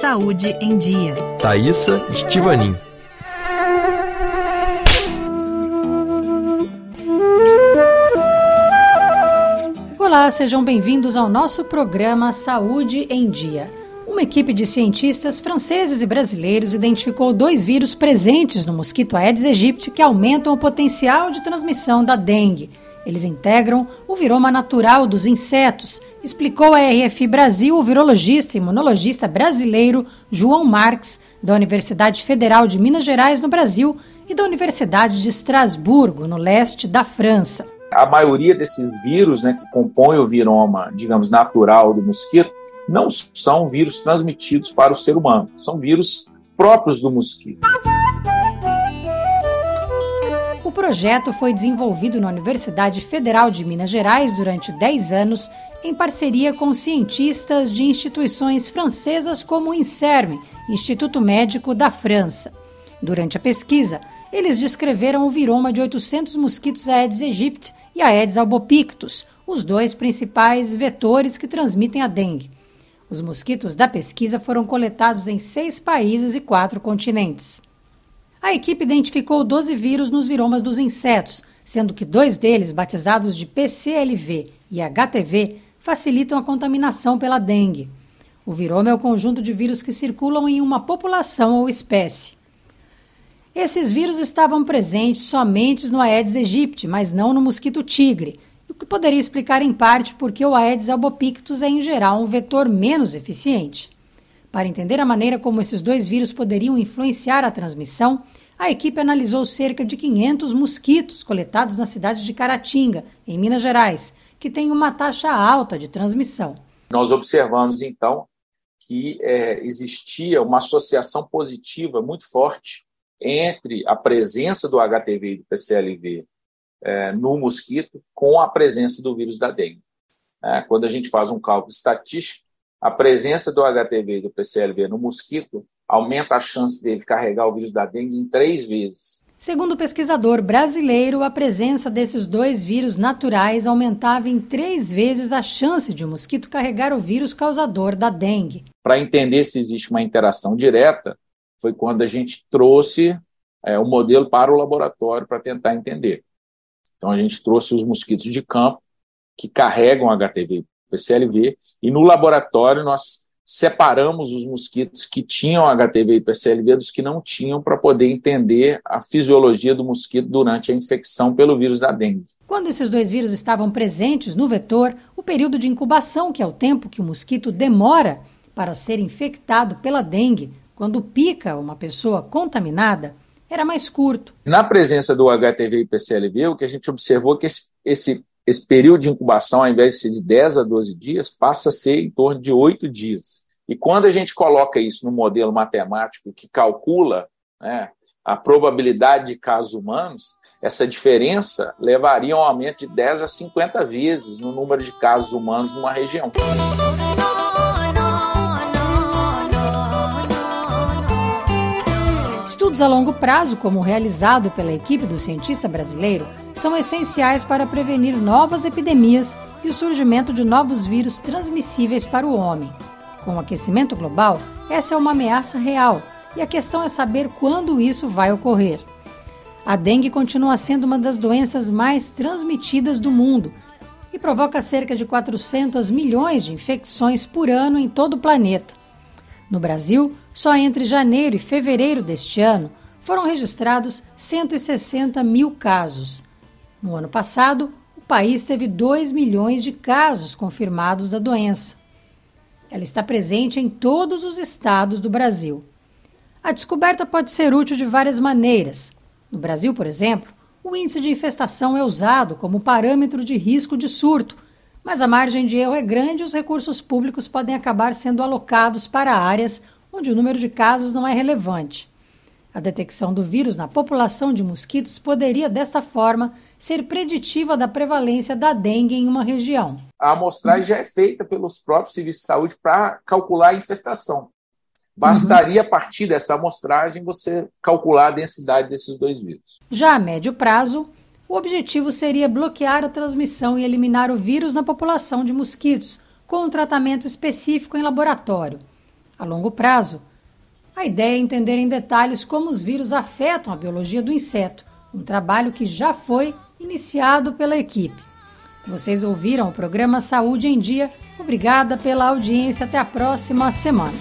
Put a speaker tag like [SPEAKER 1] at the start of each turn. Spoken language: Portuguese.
[SPEAKER 1] Saúde em Dia.
[SPEAKER 2] Thaisa Estivanin.
[SPEAKER 3] Olá, sejam bem-vindos ao nosso programa Saúde em Dia. Uma equipe de cientistas franceses e brasileiros identificou dois vírus presentes no mosquito Aedes aegypti que aumentam o potencial de transmissão da dengue. Eles integram o viroma natural dos insetos, explicou a RFI Brasil o virologista e imunologista brasileiro João Marques, da Universidade Federal de Minas Gerais, no Brasil, e da Universidade de Estrasburgo, no leste da França.
[SPEAKER 4] A maioria desses vírus né, que compõem o viroma, digamos, natural do mosquito, não são vírus transmitidos para o ser humano, são vírus próprios do mosquito
[SPEAKER 3] projeto foi desenvolvido na Universidade Federal de Minas Gerais durante 10 anos, em parceria com cientistas de instituições francesas como o INSERM, Instituto Médico da França. Durante a pesquisa, eles descreveram o viroma de 800 mosquitos Aedes aegypti e Aedes albopictus, os dois principais vetores que transmitem a dengue. Os mosquitos da pesquisa foram coletados em seis países e quatro continentes. A equipe identificou 12 vírus nos viromas dos insetos, sendo que dois deles, batizados de PCLV e HTV, facilitam a contaminação pela dengue. O viroma é o conjunto de vírus que circulam em uma população ou espécie. Esses vírus estavam presentes somente no Aedes aegypti, mas não no mosquito tigre, o que poderia explicar em parte porque o Aedes albopictus é em geral um vetor menos eficiente. Para entender a maneira como esses dois vírus poderiam influenciar a transmissão, a equipe analisou cerca de 500 mosquitos coletados na cidade de Caratinga, em Minas Gerais, que tem uma taxa alta de transmissão.
[SPEAKER 4] Nós observamos, então, que é, existia uma associação positiva muito forte entre a presença do HTV e do PCLV é, no mosquito com a presença do vírus da dengue. É, quando a gente faz um cálculo estatístico, a presença do HTV e do PCLV no mosquito aumenta a chance dele carregar o vírus da dengue em três vezes.
[SPEAKER 3] Segundo o pesquisador brasileiro, a presença desses dois vírus naturais aumentava em três vezes a chance de o um mosquito carregar o vírus causador da dengue.
[SPEAKER 4] Para entender se existe uma interação direta, foi quando a gente trouxe é, o modelo para o laboratório para tentar entender. Então a gente trouxe os mosquitos de campo que carregam HTV e PCLV e no laboratório nós separamos os mosquitos que tinham HTV e PCLV dos que não tinham para poder entender a fisiologia do mosquito durante a infecção pelo vírus da dengue.
[SPEAKER 3] Quando esses dois vírus estavam presentes no vetor, o período de incubação, que é o tempo que o mosquito demora para ser infectado pela dengue, quando pica uma pessoa contaminada, era mais curto.
[SPEAKER 4] Na presença do HTV e PCLV, o que a gente observou é que esse, esse esse período de incubação, ao invés de ser de 10 a 12 dias, passa a ser em torno de 8 dias. E quando a gente coloca isso no modelo matemático que calcula né, a probabilidade de casos humanos, essa diferença levaria a um aumento de 10 a 50 vezes no número de casos humanos numa região.
[SPEAKER 3] Estudos a longo prazo, como o realizado pela equipe do cientista brasileiro, são essenciais para prevenir novas epidemias e o surgimento de novos vírus transmissíveis para o homem. Com o aquecimento global, essa é uma ameaça real e a questão é saber quando isso vai ocorrer. A dengue continua sendo uma das doenças mais transmitidas do mundo e provoca cerca de 400 milhões de infecções por ano em todo o planeta. No Brasil, só entre janeiro e fevereiro deste ano foram registrados 160 mil casos. No ano passado, o país teve 2 milhões de casos confirmados da doença. Ela está presente em todos os estados do Brasil. A descoberta pode ser útil de várias maneiras. No Brasil, por exemplo, o índice de infestação é usado como parâmetro de risco de surto mas a margem de erro é grande e os recursos públicos podem acabar sendo alocados para áreas onde o número de casos não é relevante. A detecção do vírus na população de mosquitos poderia, desta forma, ser preditiva da prevalência da dengue em uma região.
[SPEAKER 4] A amostragem já é feita pelos próprios serviços de saúde para calcular a infestação. Bastaria, uhum. a partir dessa amostragem, você calcular a densidade desses dois vírus.
[SPEAKER 3] Já a médio prazo, o objetivo seria bloquear a transmissão e eliminar o vírus na população de mosquitos, com um tratamento específico em laboratório. A longo prazo, a ideia é entender em detalhes como os vírus afetam a biologia do inseto, um trabalho que já foi iniciado pela equipe. Vocês ouviram o programa Saúde em Dia. Obrigada pela audiência. Até a próxima semana.